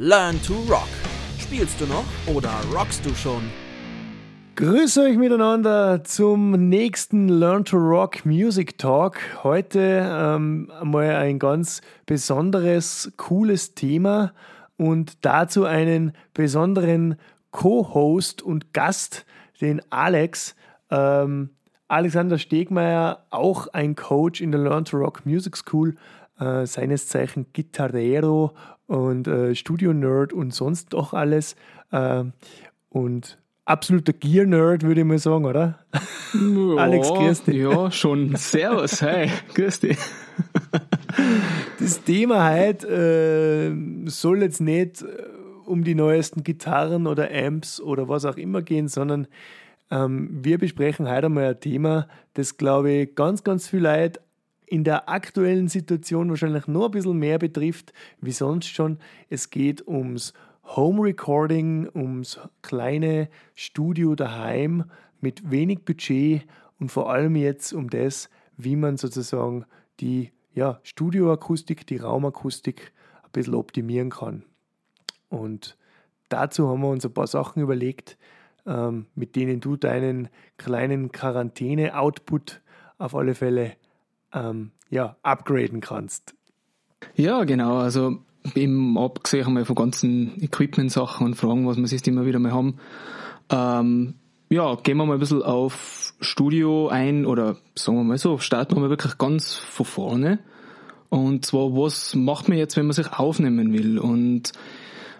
Learn to Rock. Spielst du noch oder rockst du schon? Grüße euch miteinander zum nächsten Learn to Rock Music Talk. Heute ähm, mal ein ganz besonderes, cooles Thema und dazu einen besonderen Co-Host und Gast, den Alex. Ähm, Alexander Stegmeier, auch ein Coach in der Learn to Rock Music School, äh, seines Zeichen Gitarrero und äh, Studio-Nerd und sonst doch alles. Äh, und absoluter Gear-Nerd, würde ich mal sagen, oder? Ja, Alex, grüß dich. Ja, schon. Servus, hi, grüß dich. Das Thema heute äh, soll jetzt nicht äh, um die neuesten Gitarren oder Amps oder was auch immer gehen, sondern ähm, wir besprechen heute mal ein Thema, das, glaube ich, ganz, ganz viel Leute in der aktuellen Situation wahrscheinlich nur ein bisschen mehr betrifft wie sonst schon. Es geht ums Home Recording, ums kleine Studio daheim mit wenig Budget und vor allem jetzt um das, wie man sozusagen die ja, Studioakustik, die Raumakustik ein bisschen optimieren kann. Und dazu haben wir uns ein paar Sachen überlegt, ähm, mit denen du deinen kleinen Quarantäne-Output auf alle Fälle ähm, ja, upgraden kannst. Ja, genau. Also eben abgesehen mal von ganzen Equipment-Sachen und Fragen, was wir sich immer wieder mal haben. Ähm, ja, gehen wir mal ein bisschen auf Studio ein oder sagen wir mal so, starten wir mal wirklich ganz von vorne. Und zwar, was macht man jetzt, wenn man sich aufnehmen will? Und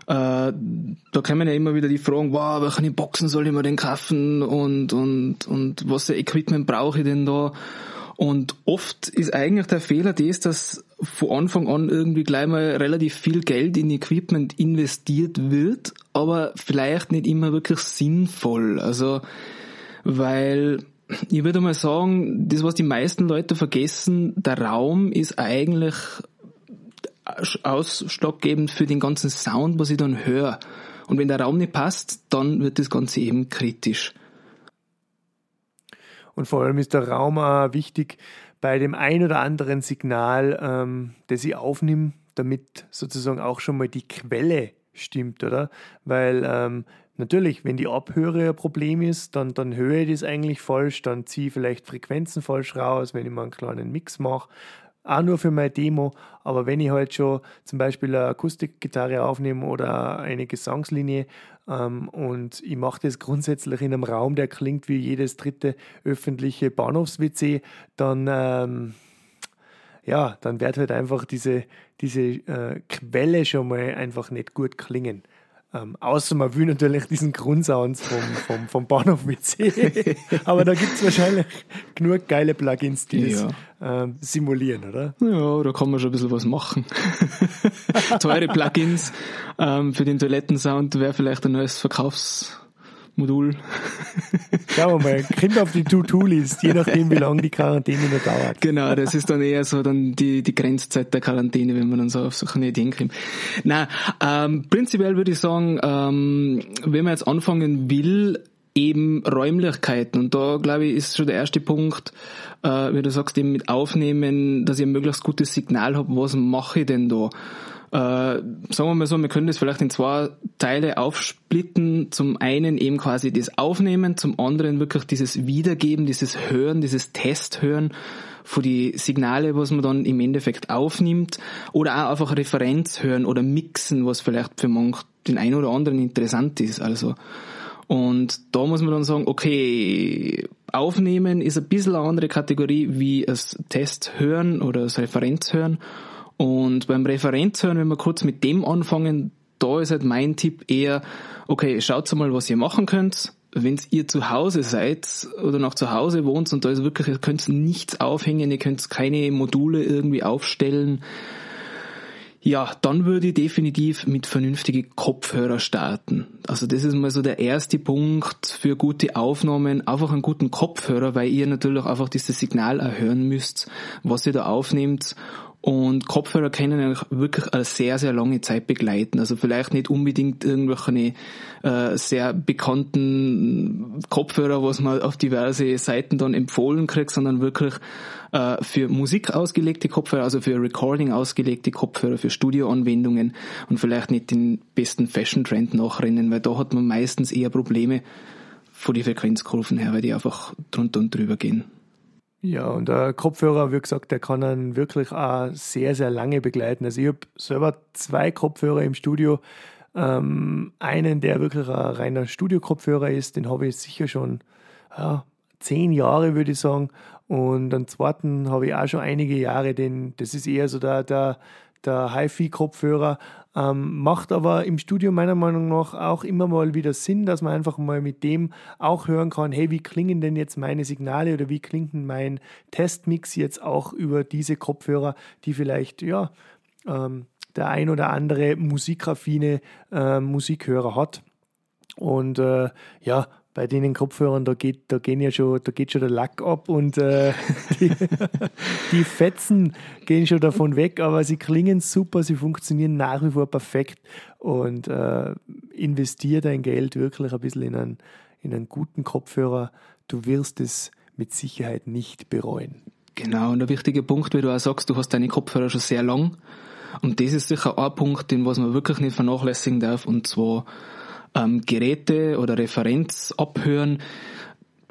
äh, da kommen ja immer wieder die Fragen, wow, welche Boxen soll ich mir denn kaufen und, und, und was für Equipment brauche ich denn da? Und oft ist eigentlich der Fehler das, dass von Anfang an irgendwie gleich mal relativ viel Geld in Equipment investiert wird, aber vielleicht nicht immer wirklich sinnvoll. Also, weil ich würde mal sagen, das, was die meisten Leute vergessen, der Raum ist eigentlich ausschlaggebend für den ganzen Sound, was ich dann höre. Und wenn der Raum nicht passt, dann wird das Ganze eben kritisch. Und vor allem ist der Raum auch wichtig bei dem ein oder anderen Signal, ähm, das ich aufnehme, damit sozusagen auch schon mal die Quelle stimmt, oder? Weil ähm, natürlich, wenn die Abhöre ein Problem ist, dann, dann höre ich das eigentlich falsch, dann ziehe ich vielleicht Frequenzen falsch raus, wenn ich mal einen kleinen Mix mache auch nur für meine Demo. Aber wenn ich halt schon zum Beispiel eine Akustikgitarre aufnehme oder eine Gesangslinie und ich mache das grundsätzlich in einem Raum, der klingt wie jedes dritte öffentliche Bahnhofs-WC, dann, ähm, ja, dann wird halt einfach diese, diese äh, Quelle schon mal einfach nicht gut klingen. Ähm, außer man will natürlich diesen Grundsound vom, vom, vom Bahnhof WC. Aber da gibt es wahrscheinlich genug geile Plugins, die ja. das ähm, simulieren, oder? Ja, da kann man schon ein bisschen was machen. Teure Plugins ähm, für den Toilettensound wäre vielleicht ein neues Verkaufs Modul. Schauen wir mal, kommt auf die To-Do-List, je nachdem, wie lange die Quarantäne noch dauert. Genau, das ist dann eher so dann die, die Grenzzeit der Quarantäne, wenn man dann so auf solche Ideen kommt. Na, ähm, prinzipiell würde ich sagen, ähm, wenn man jetzt anfangen will, eben Räumlichkeiten. Und da, glaube ich, ist schon der erste Punkt, äh, wie du sagst, eben mit Aufnehmen, dass ich ein möglichst gutes Signal habe, was mache ich denn da? Äh, sagen wir mal so, wir können das vielleicht in zwei Teile aufsplitten. Zum einen eben quasi das Aufnehmen, zum anderen wirklich dieses Wiedergeben, dieses Hören, dieses Testhören für die Signale, was man dann im Endeffekt aufnimmt oder auch einfach Referenz hören oder mixen, was vielleicht für manch den einen oder anderen interessant ist. Also und da muss man dann sagen, okay, aufnehmen ist ein bisschen eine andere Kategorie wie das Test hören oder das Referenz hören. Und beim Referenzhören, wenn wir kurz mit dem anfangen, da ist halt mein Tipp eher, okay, schaut mal, was ihr machen könnt. Wenn ihr zu Hause seid oder noch zu Hause wohnt und da ist wirklich, ihr könnt nichts aufhängen, ihr könnt keine Module irgendwie aufstellen, ja, dann würde ich definitiv mit vernünftigen Kopfhörer starten. Also das ist mal so der erste Punkt für gute Aufnahmen. Einfach einen guten Kopfhörer, weil ihr natürlich einfach dieses Signal erhören müsst, was ihr da aufnehmt. Und Kopfhörer können eigentlich wirklich eine sehr, sehr lange Zeit begleiten. Also vielleicht nicht unbedingt irgendwelche äh, sehr bekannten Kopfhörer, was man auf diverse Seiten dann empfohlen kriegt, sondern wirklich äh, für Musik ausgelegte Kopfhörer, also für Recording ausgelegte Kopfhörer, für Studioanwendungen und vielleicht nicht den besten Fashion-Trend nachrennen, weil da hat man meistens eher Probleme von den Frequenzkurven her, weil die einfach drunter und drüber gehen. Ja, und der Kopfhörer, wie gesagt, der kann einen wirklich auch sehr, sehr lange begleiten. Also ich habe selber zwei Kopfhörer im Studio. Ähm, einen, der wirklich ein reiner Studio-Kopfhörer ist, den habe ich sicher schon ja, zehn Jahre, würde ich sagen. Und den zweiten habe ich auch schon einige Jahre, den, das ist eher so der, der, der HiFi-Kopfhörer. Ähm, macht aber im Studio meiner Meinung nach auch immer mal wieder Sinn, dass man einfach mal mit dem auch hören kann, hey, wie klingen denn jetzt meine Signale oder wie klingt denn mein Testmix jetzt auch über diese Kopfhörer, die vielleicht, ja, ähm, der ein oder andere musikaffine äh, Musikhörer hat. Und äh, ja, bei denen Kopfhörern, da geht, da gehen ja schon, da geht schon der Lack ab und äh, die, die, Fetzen gehen schon davon weg, aber sie klingen super, sie funktionieren nach wie vor perfekt und äh, investier dein Geld wirklich ein bisschen in einen, in einen guten Kopfhörer. Du wirst es mit Sicherheit nicht bereuen. Genau, und der wichtige Punkt, wie du auch sagst, du hast deine Kopfhörer schon sehr lang. Und das ist sicher ein Punkt, den was man wirklich nicht vernachlässigen darf, und zwar ähm, Geräte oder Referenz abhören.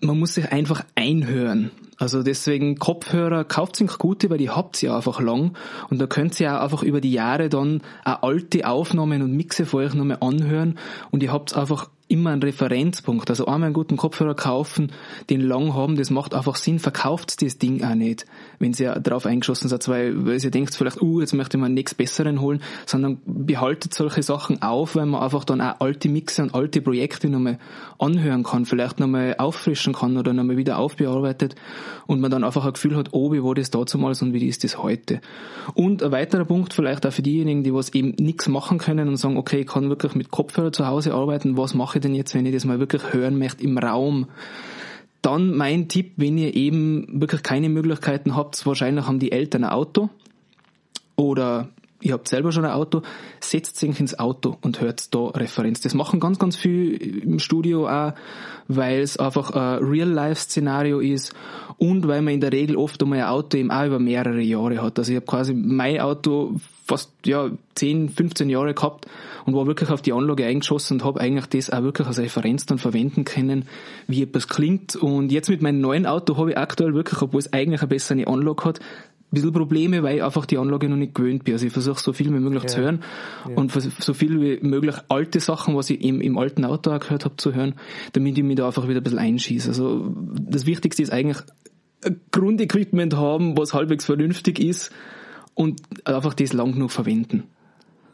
Man muss sich einfach einhören. Also deswegen Kopfhörer, kauft sich gute, weil die habt ihr einfach lang und da könnt ihr auch einfach über die Jahre dann auch alte Aufnahmen und Mixe für euch nochmal anhören und ihr habt einfach immer einen Referenzpunkt. Also einmal einen guten Kopfhörer kaufen, den lang haben, das macht einfach Sinn. Verkauft das Ding auch nicht, wenn ihr drauf eingeschossen seid, weil, weil ihr denkt vielleicht, uh, jetzt möchte ich mir nichts Besseren holen, sondern behaltet solche Sachen auf, weil man einfach dann auch alte Mixe und alte Projekte nochmal anhören kann, vielleicht nochmal auffrischen kann oder nochmal wieder aufbearbeitet und man dann einfach ein Gefühl hat, oh, wie war das damals und wie ist das heute. Und ein weiterer Punkt vielleicht auch für diejenigen, die was eben nichts machen können und sagen, okay, ich kann wirklich mit Kopfhörer zu Hause arbeiten, was mache ich denn jetzt, wenn ich das mal wirklich hören möchte im Raum? Dann mein Tipp, wenn ihr eben wirklich keine Möglichkeiten habt, wahrscheinlich haben die Eltern ein Auto oder ihr habt selber schon ein Auto, setzt sich ins Auto und hört da Referenz. Das machen ganz, ganz viel im Studio auch, weil es einfach ein Real-Life-Szenario ist und weil man in der Regel oft einmal ein Auto eben auch über mehrere Jahre hat. Also ich habe quasi mein Auto fast ja 10, 15 Jahre gehabt und war wirklich auf die Anlage eingeschossen und habe eigentlich das auch wirklich als Referenz dann verwenden können, wie etwas klingt. Und jetzt mit meinem neuen Auto habe ich aktuell wirklich, obwohl es eigentlich eine bessere Anlage hat, ein bisschen Probleme, weil ich einfach die Anlage noch nicht gewöhnt bin. Also ich versuche so viel wie möglich ja. zu hören ja. und so viel wie möglich alte Sachen, was ich im, im alten Auto auch gehört habe, zu hören, damit ich mich da einfach wieder ein bisschen einschieße. Also das Wichtigste ist eigentlich ein Grundequipment haben, was halbwegs vernünftig ist und einfach das lang genug verwenden.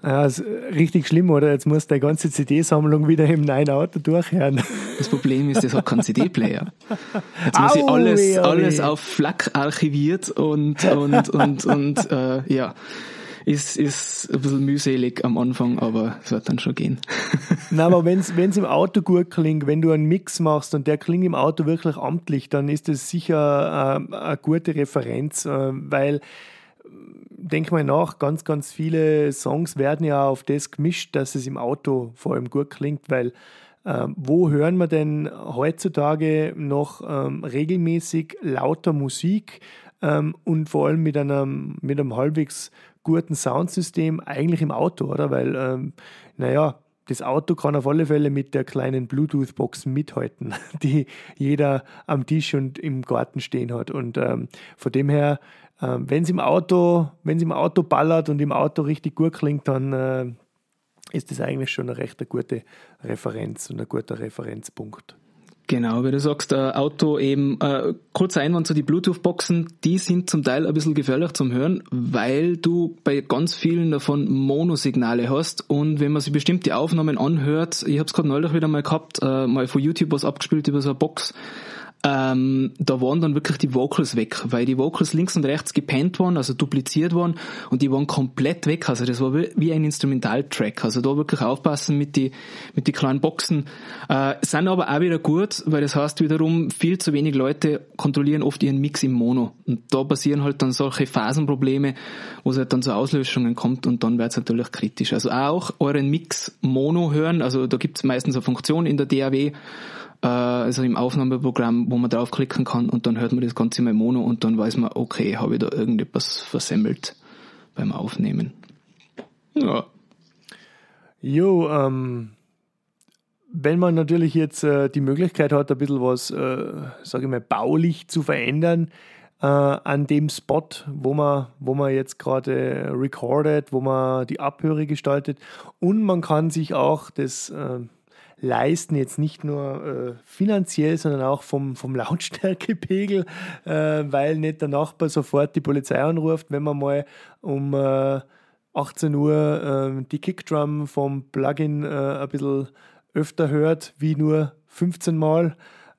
Ja, ist richtig schlimm, oder? Jetzt musst du die ganze CD-Sammlung wieder im neuen Auto durchhören. Das Problem ist, das hat keinen CD-Player. Jetzt muss ich alles, alles auf FLAC archiviert und, und, und, und, äh, ja. Ist, ist ein bisschen mühselig am Anfang, aber es wird dann schon gehen. Nein, aber wenn es im Auto gut klingt, wenn du einen Mix machst und der klingt im Auto wirklich amtlich, dann ist das sicher äh, eine gute Referenz, äh, weil denk mal nach, ganz, ganz viele Songs werden ja auf das gemischt, dass es im Auto vor allem gut klingt, weil ähm, wo hören wir denn heutzutage noch ähm, regelmäßig lauter Musik ähm, und vor allem mit einem, mit einem halbwegs guten Soundsystem eigentlich im Auto, oder? Weil, ähm, naja, das Auto kann auf alle Fälle mit der kleinen Bluetooth-Box mithalten, die jeder am Tisch und im Garten stehen hat. Und ähm, von dem her wenn es im Auto, wenn im Auto ballert und im Auto richtig gut klingt, dann äh, ist das eigentlich schon eine recht gute Referenz und ein guter Referenzpunkt. Genau, wie du sagst, äh, Auto eben, äh, kurzer Einwand zu die Bluetooth-Boxen, die sind zum Teil ein bisschen gefährlich zum Hören, weil du bei ganz vielen davon Monosignale hast und wenn man sich bestimmte Aufnahmen anhört, ich habe es gerade neulich wieder mal gehabt, äh, mal von YouTube was abgespielt über so eine Box, ähm, da waren dann wirklich die Vocals weg, weil die Vocals links und rechts gepennt waren, also dupliziert waren und die waren komplett weg. Also das war wie ein Instrumentaltrack. Also da wirklich aufpassen mit die mit die kleinen Boxen. Äh, sind aber auch wieder gut, weil das heißt wiederum, viel zu wenig Leute kontrollieren oft ihren Mix im Mono. Und da passieren halt dann solche Phasenprobleme, wo es halt dann zu Auslöschungen kommt und dann wird es natürlich kritisch. Also auch euren Mix Mono hören, also da gibt es meistens eine Funktion in der DAW, äh, also im Aufnahmeprogramm, wo man draufklicken kann und dann hört man das Ganze mal Mono und dann weiß man, okay, habe ich da irgendetwas versemmelt beim Aufnehmen. Ja. Jo, ähm, wenn man natürlich jetzt äh, die Möglichkeit hat, ein bisschen was, äh, sage ich mal, baulich zu verändern äh, an dem Spot, wo man, wo man jetzt gerade recordet, wo man die Abhöre gestaltet und man kann sich auch das äh, leisten, jetzt nicht nur äh, finanziell, sondern auch vom, vom Lautstärkepegel, äh, weil nicht der Nachbar sofort die Polizei anruft, wenn man mal um äh, 18 Uhr äh, die Kickdrum vom Plugin äh, ein bisschen öfter hört, wie nur 15 Mal.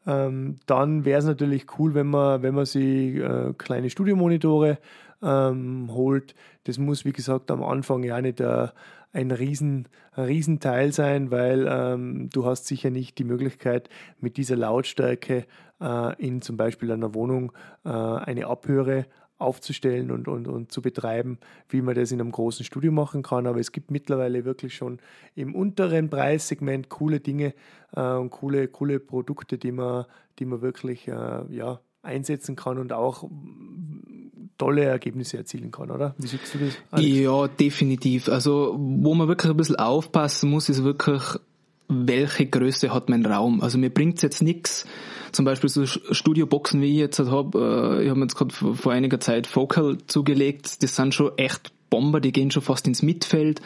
Ähm, dann wäre es natürlich cool, wenn man, wenn man sich äh, kleine Studiomonitore ähm, holt. Das muss, wie gesagt, am Anfang ja nicht äh, ein, riesen, Riesenteil sein, weil ähm, du hast sicher nicht die Möglichkeit, mit dieser Lautstärke äh, in zum Beispiel einer Wohnung äh, eine Abhöre aufzustellen und, und, und zu betreiben, wie man das in einem großen Studio machen kann. Aber es gibt mittlerweile wirklich schon im unteren Preissegment coole Dinge äh, und coole, coole Produkte, die man, die man wirklich äh, ja, einsetzen kann und auch tolle Ergebnisse erzielen kann, oder? Wie siehst du das? Alex? Ja, definitiv. Also, wo man wirklich ein bisschen aufpassen muss, ist wirklich, welche Größe hat mein Raum? Also mir bringt's jetzt nichts. Zum Beispiel so Studioboxen, wie ich jetzt halt habe, äh, ich habe mir jetzt gerade vor einiger Zeit Focal zugelegt, das sind schon echt Bomber, die gehen schon fast ins Mittelfeld.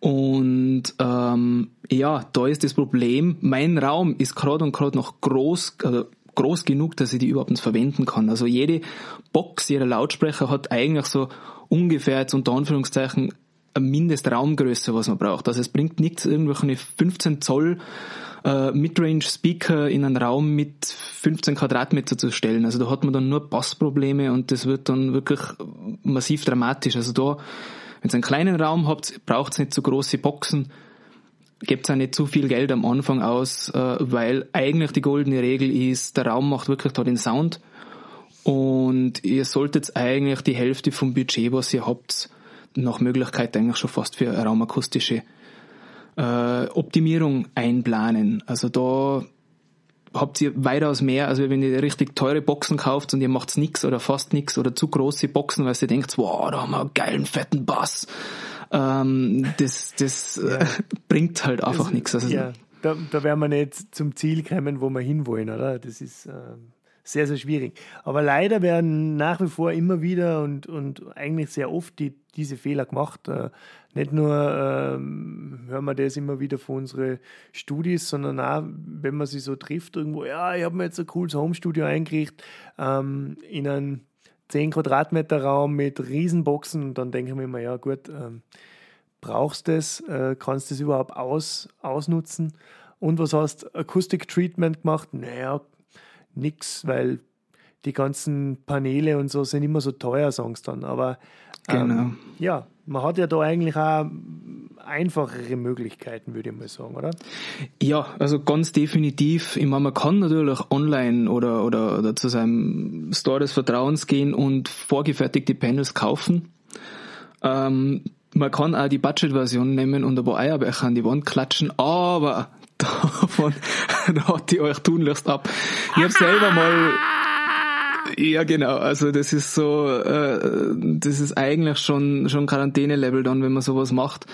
Und ähm, ja, da ist das Problem, mein Raum ist gerade und gerade noch groß, also groß genug, dass ich die überhaupt nicht verwenden kann. Also jede Box, jeder Lautsprecher hat eigentlich so ungefähr jetzt unter Anführungszeichen eine Mindestraumgröße, was man braucht. Also es bringt nichts, irgendwelche 15 Zoll äh, Midrange Speaker in einen Raum mit 15 Quadratmeter zu stellen. Also da hat man dann nur Bassprobleme und das wird dann wirklich massiv dramatisch. Also da, wenn ihr einen kleinen Raum habt, braucht es nicht so große Boxen gebt auch nicht zu viel Geld am Anfang aus, äh, weil eigentlich die goldene Regel ist, der Raum macht wirklich da den Sound und ihr solltet eigentlich die Hälfte vom Budget, was ihr habt, nach Möglichkeit eigentlich schon fast für raumakustische äh, Optimierung einplanen. Also da habt ihr weitaus mehr, also wenn ihr richtig teure Boxen kauft und ihr macht's nix oder fast nix oder zu große Boxen, weil ihr denkt, wow, da haben wir einen geilen, fetten Bass ähm, das, das ja. äh, bringt halt einfach nichts. Also, ja, da, da werden wir nicht zum Ziel kommen, wo wir hinwollen, oder? Das ist äh, sehr, sehr schwierig. Aber leider werden nach wie vor immer wieder und, und eigentlich sehr oft die, diese Fehler gemacht. Äh, nicht nur ähm, hören wir das immer wieder von unseren Studis, sondern auch, wenn man sich so trifft, irgendwo, ja, ich habe mir jetzt ein cooles Homestudio eingerichtet, ähm, in einem 10 Quadratmeter Raum mit Riesenboxen und dann denke ich mir immer, ja gut, ähm, brauchst du das, äh, kannst du das überhaupt aus, ausnutzen? Und was hast Akustik Treatment gemacht? Naja, nix, weil die ganzen Paneele und so sind immer so teuer, sagen sie dann. Aber ähm, genau. ja, man hat ja da eigentlich auch einfachere Möglichkeiten, würde ich mal sagen, oder? Ja, also ganz definitiv. Ich meine, man kann natürlich online oder, oder, oder zu seinem Store des Vertrauens gehen und vorgefertigte Panels kaufen. Ähm, man kann auch die Budget-Version nehmen und ein paar Eierbecher an die Wand klatschen, aber davon hat die euch tunlichst ab. Ich habe selber mal ja, genau. Also das ist so, äh, das ist eigentlich schon schon Quarantäne-Level dann, wenn man sowas macht.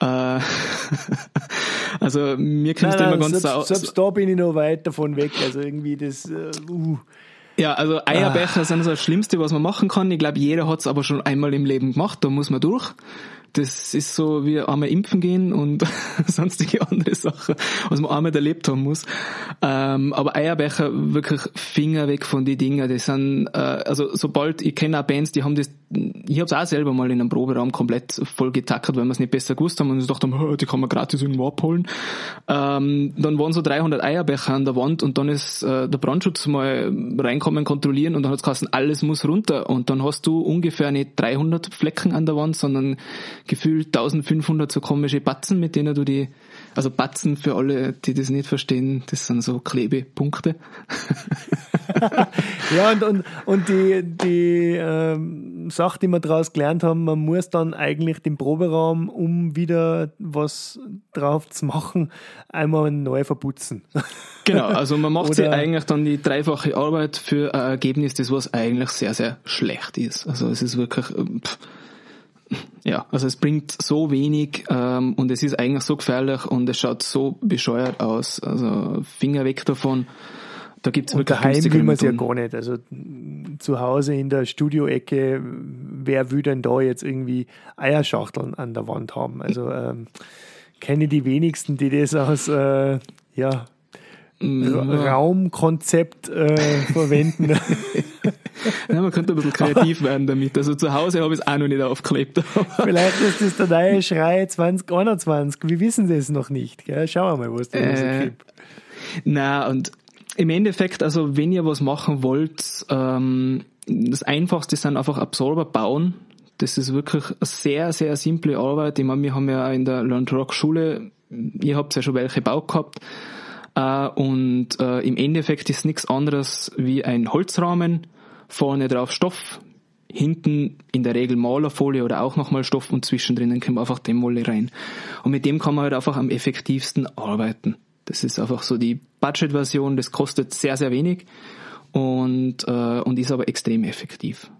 Äh, also mir klingt es immer ganz selbst, selbst da bin ich noch weit davon weg. Also irgendwie das. Äh, uh. Ja, also Eierbecher ah. sind so das Schlimmste, was man machen kann. Ich glaube, jeder hat es aber schon einmal im Leben gemacht. Da muss man durch. Das ist so wie einmal impfen gehen und sonstige andere Sachen, was man einmal erlebt haben muss. Ähm, aber Eierbecher, wirklich Finger weg von die Dinger. Die sind, äh, also sobald, ich kenne auch Bands, die haben das, ich habe es auch selber mal in einem Proberaum komplett voll getackert, weil wir es nicht besser gewusst haben und ich dachte, oh, die kann man gratis irgendwo abholen. Ähm, dann waren so 300 Eierbecher an der Wand und dann ist äh, der Brandschutz mal reinkommen, kontrollieren und dann hat es alles muss runter und dann hast du ungefähr nicht 300 Flecken an der Wand, sondern gefühlt 1500 so komische Batzen, mit denen du die, also Batzen für alle, die das nicht verstehen, das sind so Klebepunkte. ja, und, und, und die, die ähm, Sache, die wir daraus gelernt haben, man muss dann eigentlich den Proberaum, um wieder was drauf zu machen, einmal neu verputzen. Genau, also man macht sich eigentlich dann die dreifache Arbeit für ein Ergebnis, das was eigentlich sehr, sehr schlecht ist. Also es ist wirklich, ähm, pff, ja, also es bringt so wenig ähm, und es ist eigentlich so gefährlich und es schaut so bescheuert aus. Also Finger weg davon. Da gibt's und wirklich daheim will man es ja gar nicht. Also zu Hause in der Studioecke, wer will denn da jetzt irgendwie Eierschachteln an der Wand haben? Also ähm, kenne die wenigsten, die das aus äh, ja, Raumkonzept äh, verwenden. ja, man könnte ein bisschen kreativ werden damit. Also zu Hause habe ich es auch noch nicht aufgeklebt. Vielleicht ist das der neue Schrei 2021. Wir wissen es noch nicht. Gell? Schauen wir mal, was da äh, gibt. Na und im Endeffekt, also wenn ihr was machen wollt, ähm, das Einfachste sind einfach Absorber bauen. Das ist wirklich eine sehr, sehr simple Arbeit. Ich meine, wir haben ja in der Learn Rock Schule, ihr habt ja schon welche gebaut gehabt, äh, und äh, im Endeffekt ist nichts anderes wie ein Holzrahmen, vorne drauf Stoff, hinten in der Regel Malerfolie oder auch nochmal Stoff und zwischendrin kommt einfach Demolle rein. Und mit dem kann man halt einfach am effektivsten arbeiten. Das ist einfach so die Budget-Version, das kostet sehr, sehr wenig und, äh, und ist aber extrem effektiv.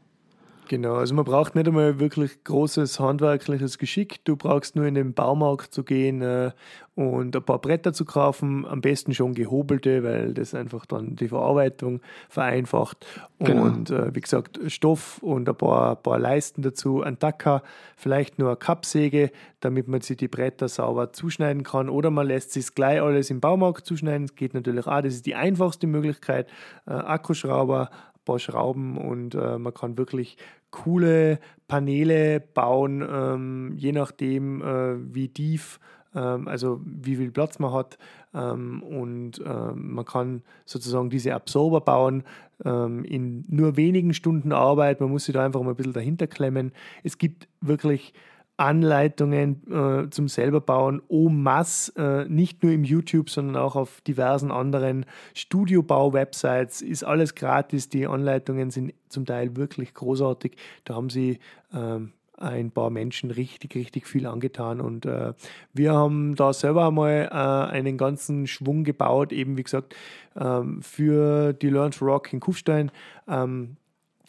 Genau, also man braucht nicht einmal wirklich großes handwerkliches Geschick. Du brauchst nur in den Baumarkt zu gehen äh, und ein paar Bretter zu kaufen, am besten schon gehobelte, weil das einfach dann die Verarbeitung vereinfacht. Genau. Und äh, wie gesagt, Stoff und ein paar, paar Leisten dazu, ein Tacker, vielleicht nur eine Kappsäge, damit man sich die Bretter sauber zuschneiden kann. Oder man lässt sich gleich alles im Baumarkt zuschneiden. Das geht natürlich auch, das ist die einfachste Möglichkeit. Äh, Akkuschrauber paar Schrauben und äh, man kann wirklich coole Paneele bauen, ähm, je nachdem, äh, wie tief, ähm, also wie viel Platz man hat. Ähm, und ähm, man kann sozusagen diese Absorber bauen ähm, in nur wenigen Stunden Arbeit. Man muss sich da einfach mal ein bisschen dahinter klemmen. Es gibt wirklich Anleitungen äh, zum selber bauen en masse, äh, nicht nur im YouTube, sondern auch auf diversen anderen Studiobau-Websites, ist alles gratis. Die Anleitungen sind zum Teil wirklich großartig. Da haben sie ähm, ein paar Menschen richtig, richtig viel angetan. Und äh, wir haben da selber einmal äh, einen ganzen Schwung gebaut, eben wie gesagt, ähm, für die Learn to Rock in Kufstein. Ähm,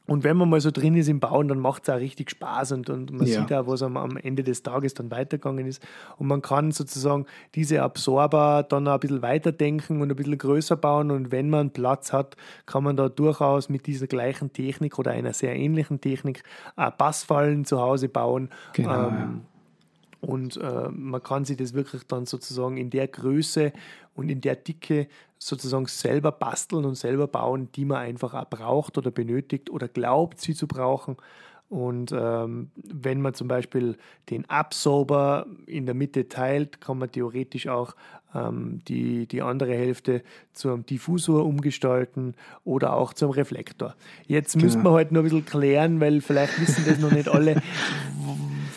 und wenn man mal so drin ist im Bauen, dann macht es auch richtig Spaß und, und man ja. sieht auch, was am, am, Ende des Tages dann weitergegangen ist. Und man kann sozusagen diese Absorber dann auch ein bisschen weiterdenken und ein bisschen größer bauen. Und wenn man Platz hat, kann man da durchaus mit dieser gleichen Technik oder einer sehr ähnlichen Technik auch Passfallen zu Hause bauen. Genau, ähm, ja. Und äh, man kann sich das wirklich dann sozusagen in der Größe und in der Dicke sozusagen selber basteln und selber bauen, die man einfach auch braucht oder benötigt oder glaubt, sie zu brauchen. Und ähm, wenn man zum Beispiel den Absorber in der Mitte teilt, kann man theoretisch auch ähm, die, die andere Hälfte zum Diffusor umgestalten oder auch zum Reflektor. Jetzt genau. müssen wir halt noch ein bisschen klären, weil vielleicht wissen das noch nicht alle,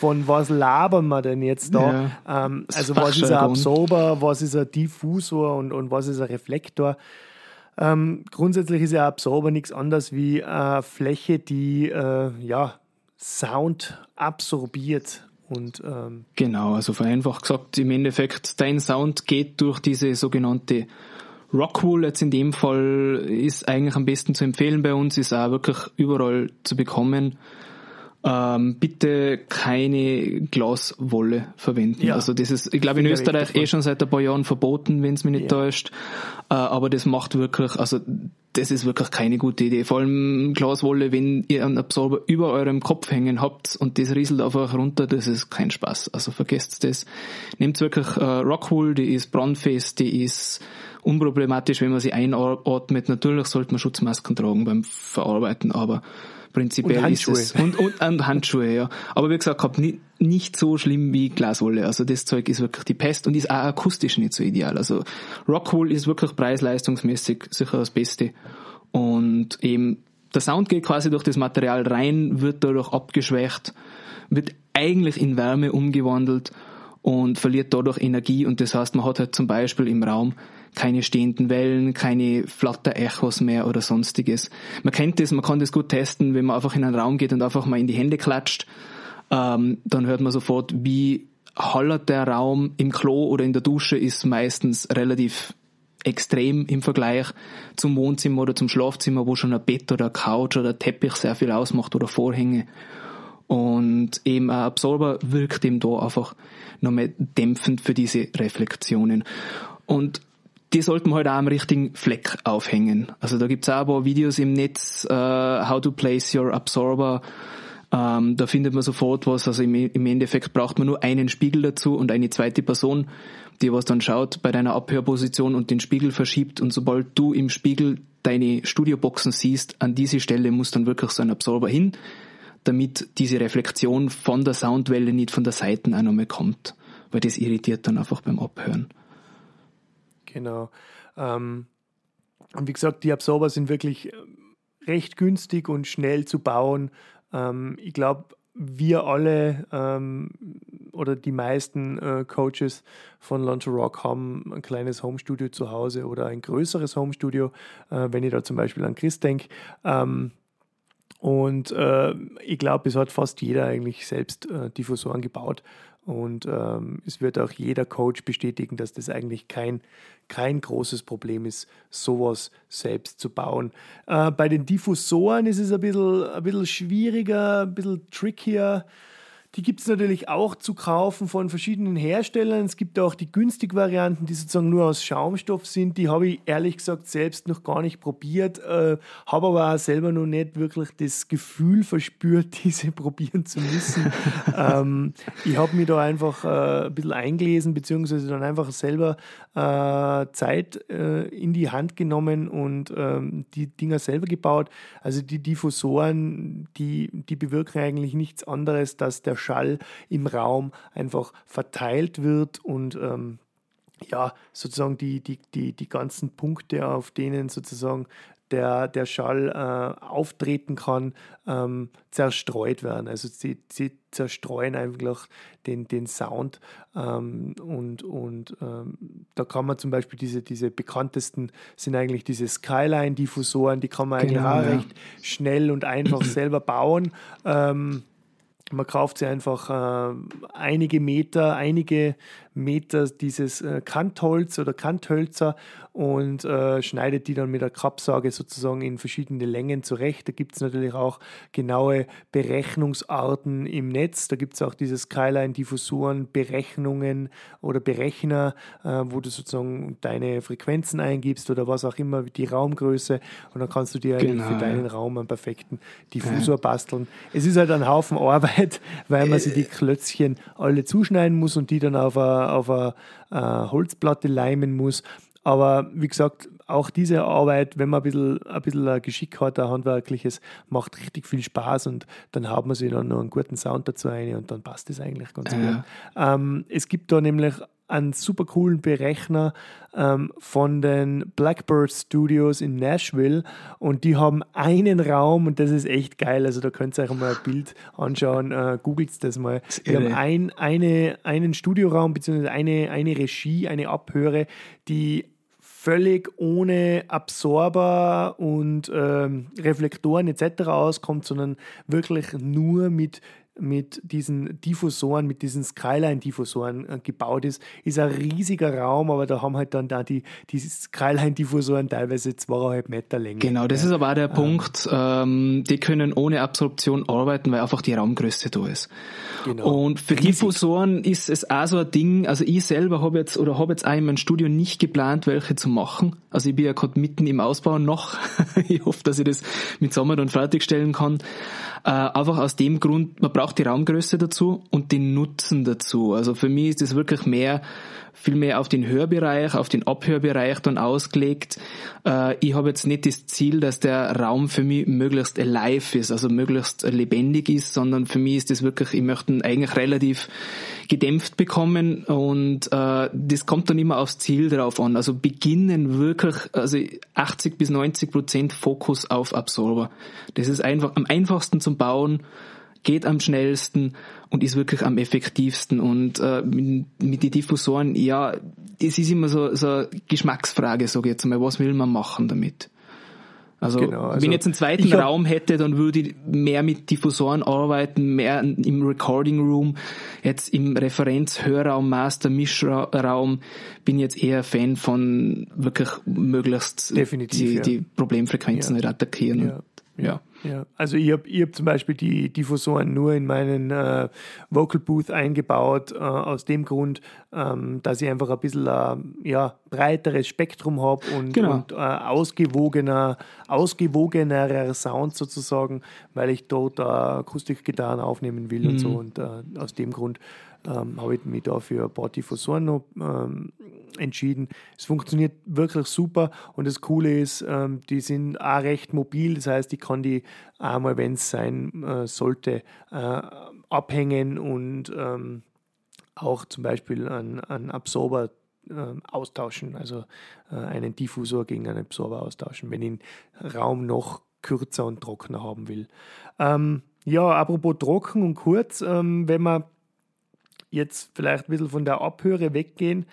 von was labern wir denn jetzt da? Ja, ähm, also was ist ein Absorber, was ist ein Diffusor und, und was ist ein Reflektor? Ähm, grundsätzlich ist ein Absorber nichts anderes wie eine Fläche, die äh, ja, Sound absorbiert. Und, ähm, genau, also vereinfacht gesagt, im Endeffekt, dein Sound geht durch diese sogenannte Rockwool jetzt in dem Fall ist eigentlich am besten zu empfehlen bei uns, ist auch wirklich überall zu bekommen. Ähm, bitte keine Glaswolle verwenden. Ja. Also das ist, ich glaube in Österreich eh schon seit ein paar Jahren verboten, wenn es mich nicht ja. täuscht. Äh, aber das macht wirklich, also das ist wirklich keine gute Idee. Vor allem Glaswolle, wenn ihr einen Absorber über eurem Kopf hängen habt und das rieselt auf euch runter, das ist kein Spaß. Also vergesst das. Nehmt wirklich äh, Rockwool, die ist brandfest, die ist unproblematisch, wenn man sie einatmet. Natürlich sollte man Schutzmasken tragen beim Verarbeiten, aber prinzipiell und ist es. Und, und, und Handschuhe, ja. Aber wie gesagt, hab nicht, nicht so schlimm wie Glaswolle. Also das Zeug ist wirklich die Pest und ist auch akustisch nicht so ideal. Also Rockwool ist wirklich preis-leistungsmäßig sicher das Beste. Und eben der Sound geht quasi durch das Material rein, wird dadurch abgeschwächt, wird eigentlich in Wärme umgewandelt und verliert dadurch Energie und das heißt, man hat halt zum Beispiel im Raum keine stehenden Wellen, keine Flatter-Echos mehr oder sonstiges. Man kennt das, man kann das gut testen, wenn man einfach in einen Raum geht und einfach mal in die Hände klatscht, ähm, dann hört man sofort, wie hallert der Raum im Klo oder in der Dusche ist meistens relativ extrem im Vergleich zum Wohnzimmer oder zum Schlafzimmer, wo schon ein Bett oder eine Couch oder ein Teppich sehr viel ausmacht oder Vorhänge. Und eben ein Absorber wirkt eben da einfach nochmal dämpfend für diese Reflexionen. Und die sollten wir halt auch am richtigen Fleck aufhängen. Also da gibt's auch ein paar Videos im Netz, uh, how to place your absorber. Ähm, da findet man sofort was. Also im, im, Endeffekt braucht man nur einen Spiegel dazu und eine zweite Person, die was dann schaut bei deiner Abhörposition und den Spiegel verschiebt. Und sobald du im Spiegel deine Studioboxen siehst, an diese Stelle muss dann wirklich so ein Absorber hin, damit diese Reflexion von der Soundwelle nicht von der Seite auch nochmal kommt. Weil das irritiert dann einfach beim Abhören. Genau. Ähm, und wie gesagt, die Absorber sind wirklich äh, recht günstig und schnell zu bauen. Ähm, ich glaube, wir alle ähm, oder die meisten äh, Coaches von Launch Rock haben ein kleines Homestudio zu Hause oder ein größeres Homestudio, äh, wenn ich da zum Beispiel an Chris denke. Ähm, und äh, ich glaube, es hat fast jeder eigentlich selbst äh, Diffusoren gebaut. Und ähm, es wird auch jeder Coach bestätigen, dass das eigentlich kein, kein großes Problem ist, sowas selbst zu bauen. Äh, bei den Diffusoren ist es ein bisschen, ein bisschen schwieriger, ein bisschen trickier. Die gibt es natürlich auch zu kaufen von verschiedenen Herstellern. Es gibt auch die günstig Varianten, die sozusagen nur aus Schaumstoff sind. Die habe ich ehrlich gesagt selbst noch gar nicht probiert, äh, habe aber auch selber noch nicht wirklich das Gefühl verspürt, diese probieren zu müssen. ähm, ich habe mich da einfach äh, ein bisschen eingelesen, beziehungsweise dann einfach selber äh, Zeit äh, in die Hand genommen und ähm, die Dinger selber gebaut. Also die Diffusoren, die, die bewirken eigentlich nichts anderes, dass der Schall im Raum einfach verteilt wird und ähm, ja, sozusagen die, die, die, die ganzen Punkte, auf denen sozusagen der, der Schall äh, auftreten kann, ähm, zerstreut werden. Also sie, sie zerstreuen einfach den, den Sound ähm, und, und ähm, da kann man zum Beispiel diese, diese bekanntesten sind eigentlich diese Skyline-Diffusoren, die kann man eigentlich genau, auch ja. recht schnell und einfach selber bauen. Ähm, man kauft sie einfach äh, einige Meter, einige Meter dieses äh, Kantholz oder Kanthölzer und äh, schneidet die dann mit der Kappsage sozusagen in verschiedene Längen zurecht. Da gibt es natürlich auch genaue Berechnungsarten im Netz. Da gibt es auch diese Skyline-Diffusoren, Berechnungen oder Berechner, äh, wo du sozusagen deine Frequenzen eingibst oder was auch immer, die Raumgröße und dann kannst du dir genau, für deinen ja. Raum einen perfekten Diffusor ja. basteln. Es ist halt ein Haufen Arbeit, weil man sich die Klötzchen alle zuschneiden muss und die dann auf eine auf eine äh, Holzplatte leimen muss. Aber wie gesagt, auch diese Arbeit, wenn man ein bisschen, ein bisschen ein Geschick hat, ein handwerkliches, macht richtig viel Spaß und dann haben wir sich dann noch einen guten Sound dazu ein und dann passt es eigentlich ganz ja. gut. Ähm, es gibt da nämlich einen super coolen Berechner ähm, von den Blackbird Studios in Nashville und die haben einen Raum und das ist echt geil. Also da könnt ihr euch mal ein Bild anschauen, äh, googelt das mal. Das die haben ein, eine, einen Studioraum bzw. Eine, eine Regie, eine Abhöre, die völlig ohne Absorber und ähm, Reflektoren etc. auskommt, sondern wirklich nur mit mit diesen Diffusoren, mit diesen Skyline-Diffusoren äh, gebaut ist, ist ein riesiger Raum, aber da haben halt dann da die, die Skyline-Diffusoren teilweise zweieinhalb Meter Länge. Genau, das ist aber auch der ähm, Punkt, ähm, die können ohne Absorption arbeiten, weil einfach die Raumgröße da ist. Genau. Und für Riesig. Diffusoren ist es auch so ein Ding, also ich selber habe jetzt oder habe jetzt auch in meinem Studio nicht geplant, welche zu machen. Also ich bin ja gerade mitten im Ausbau noch. ich hoffe, dass ich das mit Sommer dann fertigstellen kann. Äh, einfach aus dem Grund, man braucht die Raumgröße dazu und den Nutzen dazu. Also für mich ist es wirklich mehr viel mehr auf den Hörbereich, auf den Abhörbereich dann ausgelegt. Äh, ich habe jetzt nicht das Ziel, dass der Raum für mich möglichst alive ist, also möglichst lebendig ist, sondern für mich ist das wirklich, ich möchte ihn eigentlich relativ gedämpft bekommen und äh, das kommt dann immer aufs Ziel drauf an. Also beginnen wirklich, also 80 bis 90 Prozent Fokus auf Absorber. Das ist einfach am einfachsten zum Bauen geht am schnellsten und ist wirklich am effektivsten. Und äh, mit, mit den Diffusoren, ja, es ist immer so, so eine Geschmacksfrage, sage ich jetzt mal, was will man machen damit? Also, genau, also wenn ich jetzt einen zweiten Raum hätte, dann würde ich mehr mit Diffusoren arbeiten, mehr im Recording Room. Jetzt im Referenzhörraum, Master Mischraum bin ich jetzt eher Fan von wirklich möglichst Definitiv, die, ja. die Problemfrequenzen ja. nicht attackieren. Ja. Ja. Ja, also ich habe ich hab zum Beispiel die Diffusoren nur in meinen äh, Vocal Booth eingebaut, äh, aus dem Grund, ähm, dass ich einfach ein bisschen äh, ja, breiteres Spektrum habe und, genau. und äh, ausgewogener, ausgewogenerer Sound sozusagen, weil ich dort äh, Akustikgitarren aufnehmen will mhm. und so. Mhm. Und äh, aus dem Grund ähm, habe ich mich da für ein paar Diffusoren noch ähm, entschieden. Es funktioniert wirklich super und das Coole ist, ähm, die sind auch recht mobil, das heißt, ich kann die einmal, wenn es sein äh, sollte, äh, abhängen und ähm, auch zum Beispiel einen Absorber äh, austauschen, also äh, einen Diffusor gegen einen Absorber austauschen, wenn ich den Raum noch kürzer und trockener haben will. Ähm, ja, apropos trocken und kurz, ähm, wenn man jetzt vielleicht ein bisschen von der Abhöre weggehen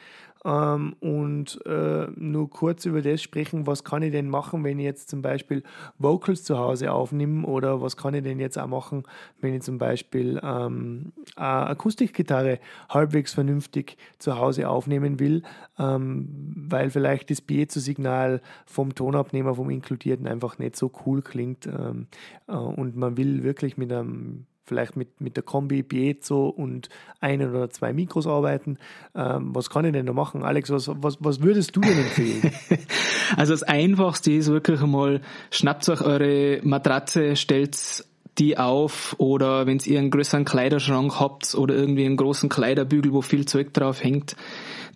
ähm, und äh, nur kurz über das sprechen, was kann ich denn machen, wenn ich jetzt zum Beispiel Vocals zu Hause aufnehme oder was kann ich denn jetzt auch machen, wenn ich zum Beispiel ähm, eine Akustikgitarre halbwegs vernünftig zu Hause aufnehmen will, ähm, weil vielleicht das Piezo-Signal vom Tonabnehmer, vom Inkludierten einfach nicht so cool klingt ähm, äh, und man will wirklich mit einem vielleicht mit, mit der Kombi Piezo und ein oder zwei Mikros arbeiten. Ähm, was kann ich denn da machen? Alex, was, was, was würdest du denn empfehlen? also das Einfachste ist wirklich einmal, schnappt euch eure Matratze, stellt die auf oder wenn ihr einen größeren Kleiderschrank habt oder irgendwie einen großen Kleiderbügel, wo viel Zeug drauf hängt,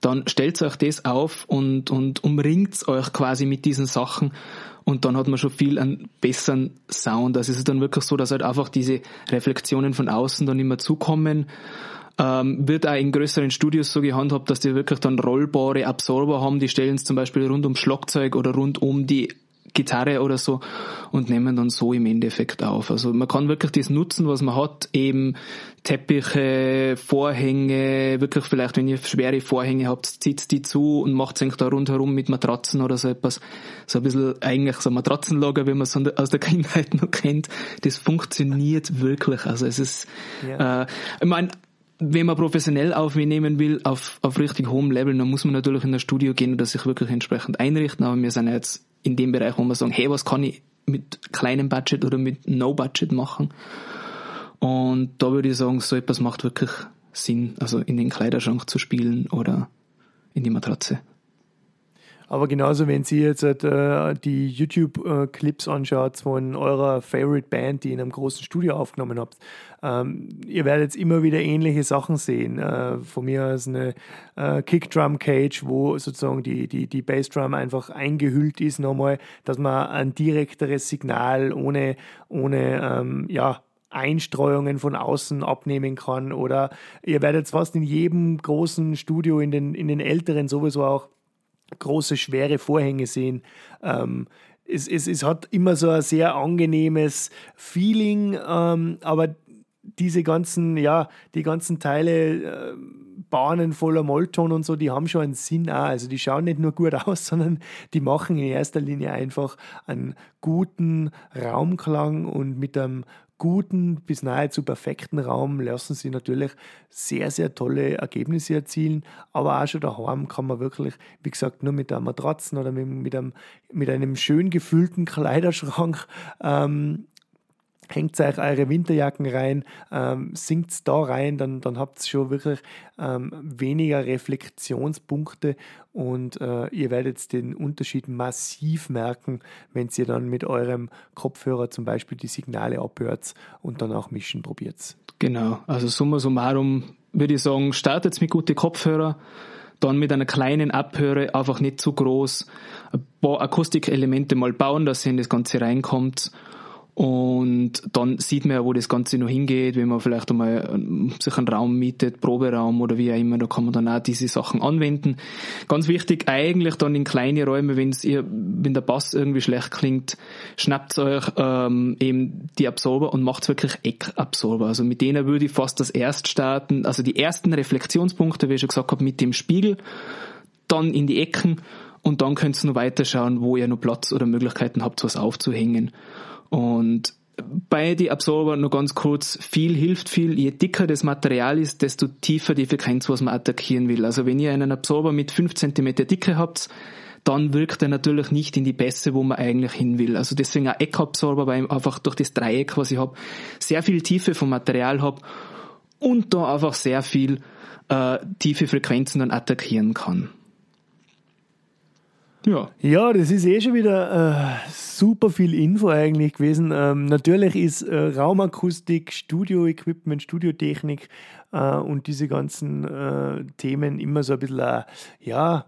dann stellt euch das auf und, und umringt euch quasi mit diesen Sachen und dann hat man schon viel einen besseren Sound. Also es ist dann wirklich so, dass halt einfach diese Reflexionen von außen dann immer zukommen. Ähm, wird auch in größeren Studios so gehandhabt, dass die wirklich dann rollbare Absorber haben, die stellen es zum Beispiel rund ums Schlagzeug oder rund um die Gitarre oder so und nehmen dann so im Endeffekt auf. Also man kann wirklich das nutzen, was man hat, eben Teppiche, Vorhänge, wirklich vielleicht, wenn ihr schwere Vorhänge habt, zieht die zu und macht es da rundherum mit Matratzen oder so etwas. So ein bisschen eigentlich so ein Matratzenlager, wie man es aus der Kindheit noch kennt. Das funktioniert wirklich. Also es ist, ja. äh, ich meine, wenn man professionell aufnehmen will, auf, auf richtig hohem Level, dann muss man natürlich in das Studio gehen und das sich wirklich entsprechend einrichten. Aber wir sind jetzt in dem Bereich, wo wir sagen, hey, was kann ich mit kleinem Budget oder mit No Budget machen? Und da würde ich sagen, so etwas macht wirklich Sinn, also in den Kleiderschrank zu spielen oder in die Matratze. Aber genauso, wenn Sie jetzt äh, die YouTube-Clips anschaut von eurer Favorite Band, die in einem großen Studio aufgenommen habt, ähm, ihr werdet immer wieder ähnliche Sachen sehen. Äh, von mir aus eine äh, Kickdrum-Cage, wo sozusagen die, die, die Bassdrum einfach eingehüllt ist nochmal, dass man ein direkteres Signal ohne, ohne ähm, ja, Einstreuungen von außen abnehmen kann. Oder ihr werdet fast in jedem großen Studio, in den, in den älteren sowieso auch große, schwere Vorhänge sehen. Ähm, es, es, es hat immer so ein sehr angenehmes Feeling, ähm, aber diese ganzen, ja, die ganzen Teile, äh, Bahnen voller Mollton und so, die haben schon einen Sinn auch. Also die schauen nicht nur gut aus, sondern die machen in erster Linie einfach einen guten Raumklang und mit einem guten bis nahezu perfekten Raum lassen sie natürlich sehr, sehr tolle Ergebnisse erzielen. Aber auch schon daheim kann man wirklich, wie gesagt, nur mit einer Matratzen oder mit, mit, einem, mit einem schön gefüllten Kleiderschrank ähm, hängt euch eure Winterjacken rein, ähm, singt da rein, dann, dann habt ihr schon wirklich ähm, weniger Reflexionspunkte und äh, ihr werdet den Unterschied massiv merken, wenn ihr dann mit eurem Kopfhörer zum Beispiel die Signale abhört und dann auch mischen probiert. Genau, also summa summarum würde ich sagen, startet mit guten Kopfhörer, dann mit einer kleinen Abhöre, einfach nicht zu groß, ein paar Akustikelemente mal bauen, dass ihr in das Ganze reinkommt und dann sieht man ja, wo das Ganze noch hingeht, wenn man vielleicht einmal ähm, sich einen Raum mietet, Proberaum oder wie auch immer, da kann man dann auch diese Sachen anwenden. Ganz wichtig, eigentlich dann in kleine Räume, wenn's ihr, wenn der Bass irgendwie schlecht klingt, schnappt euch ähm, eben die Absorber und macht wirklich Eckabsorber. Also mit denen würde ich fast das erst starten, also die ersten Reflexionspunkte, wie ich schon gesagt habe, mit dem Spiegel, dann in die Ecken und dann könnt ihr noch weiterschauen, wo ihr noch Platz oder Möglichkeiten habt, was aufzuhängen. Und bei die Absorber nur ganz kurz, viel hilft viel. Je dicker das Material ist, desto tiefer die Frequenz, was man attackieren will. Also wenn ihr einen Absorber mit 5 cm Dicke habt, dann wirkt er natürlich nicht in die Bässe, wo man eigentlich hin will. Also deswegen ein Eckabsorber, weil ich einfach durch das Dreieck, was ich habe, sehr viel Tiefe vom Material habe und da einfach sehr viel äh, tiefe Frequenzen dann attackieren kann. Ja. Ja, das ist eh schon wieder äh, super viel Info eigentlich gewesen. Ähm, natürlich ist äh, Raumakustik, Studioequipment, Studiotechnik äh, und diese ganzen äh, Themen immer so ein bisschen, äh, ja,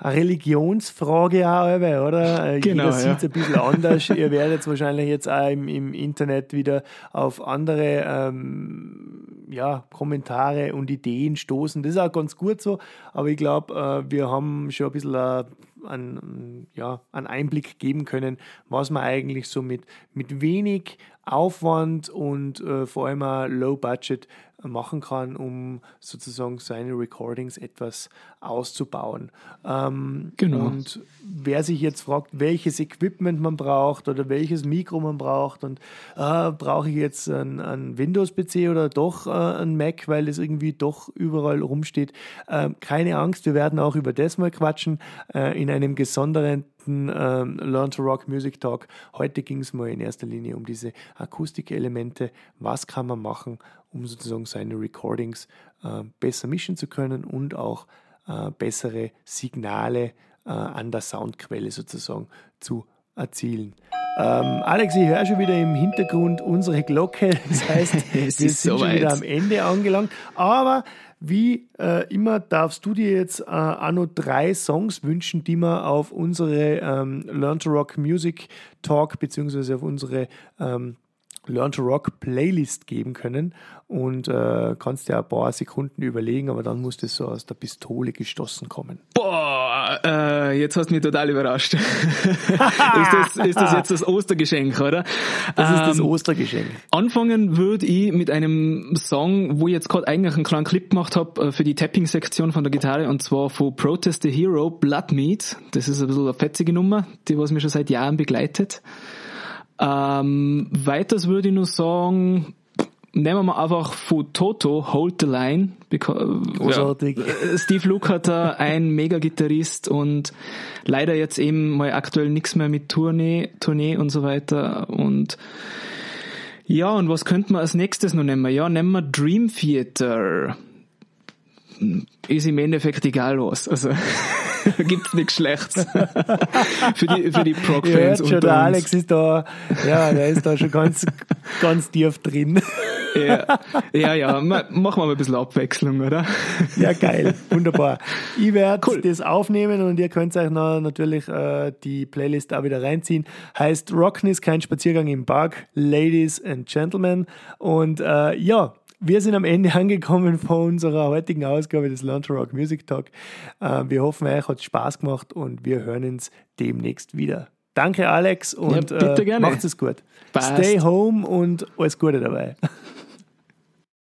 eine Religionsfrage auch, oder? Äh, genau, Jeder sieht es ein bisschen anders. Ihr werdet wahrscheinlich jetzt auch im, im Internet wieder auf andere ähm, ja, Kommentare und Ideen stoßen. Das ist auch ganz gut so, aber ich glaube, äh, wir haben schon ein bisschen äh, einen, ja, einen Einblick geben können, was man eigentlich so mit, mit wenig Aufwand und äh, vor allem Low Budget machen kann, um sozusagen seine Recordings etwas auszubauen. Ähm, genau. Und wer sich jetzt fragt, welches Equipment man braucht oder welches Mikro man braucht und äh, brauche ich jetzt einen, Windows-PC oder doch äh, einen Mac, weil es irgendwie doch überall rumsteht, äh, keine Angst, wir werden auch über das mal quatschen äh, in einem gesonderten ähm, Learn to Rock Music Talk. Heute ging es mal in erster Linie um diese Akustikelemente. Was kann man machen, um sozusagen seine Recordings äh, besser mischen zu können und auch äh, bessere Signale äh, an der Soundquelle sozusagen zu erzielen. Ähm, Alex, ich höre schon wieder im Hintergrund unsere Glocke. Das heißt, wir sind so schon wieder am Ende angelangt. Aber wie äh, immer darfst du dir jetzt äh, auch noch drei Songs wünschen, die wir auf unsere ähm, Learn to Rock Music Talk beziehungsweise auf unsere ähm, Learn to Rock Playlist geben können und äh, kannst dir ein paar Sekunden überlegen, aber dann muss das so aus der Pistole gestoßen kommen. Boah, äh, jetzt hast du mich total überrascht. ist, das, ist das jetzt das Ostergeschenk, oder? Das ähm, ist das ähm, Ostergeschenk. Anfangen würde ich mit einem Song, wo ich jetzt gerade eigentlich einen kleinen Clip gemacht habe äh, für die Tapping-Sektion von der Gitarre und zwar von Protest the Hero, Blood Meat. Das ist ein bisschen eine fetzige Nummer, die was mich schon seit Jahren begleitet. Ähm, weiters würde ich nur sagen, nehmen wir mal einfach von Toto, Hold the Line. Großartig. Ja. Steve Luke hat da ein Mega-Gitarrist und leider jetzt eben mal aktuell nichts mehr mit Tournee, Tournee und so weiter und ja, und was könnte man als nächstes noch nehmen? Ja, nehmen wir Dream Theater. Ist im Endeffekt egal was. Also gibt's nichts Schlechtes. für die, für die Prog-Fans ja, schon, der Alex ist da, ja, der ist da schon ganz, ganz tief drin. ja, ja, ja, machen wir mal ein bisschen Abwechslung, oder? ja, geil, wunderbar. Ich werde cool. das aufnehmen und ihr könnt euch noch natürlich äh, die Playlist auch wieder reinziehen. Heißt Rocken ist kein Spaziergang im Park, Ladies and Gentlemen. Und äh, ja, wir sind am Ende angekommen von unserer heutigen Ausgabe des Launch Rock Music Talk. Äh, wir hoffen, euch hat Spaß gemacht und wir hören uns demnächst wieder. Danke, Alex, und ja, äh, macht es gut. Passt. Stay home und alles Gute dabei.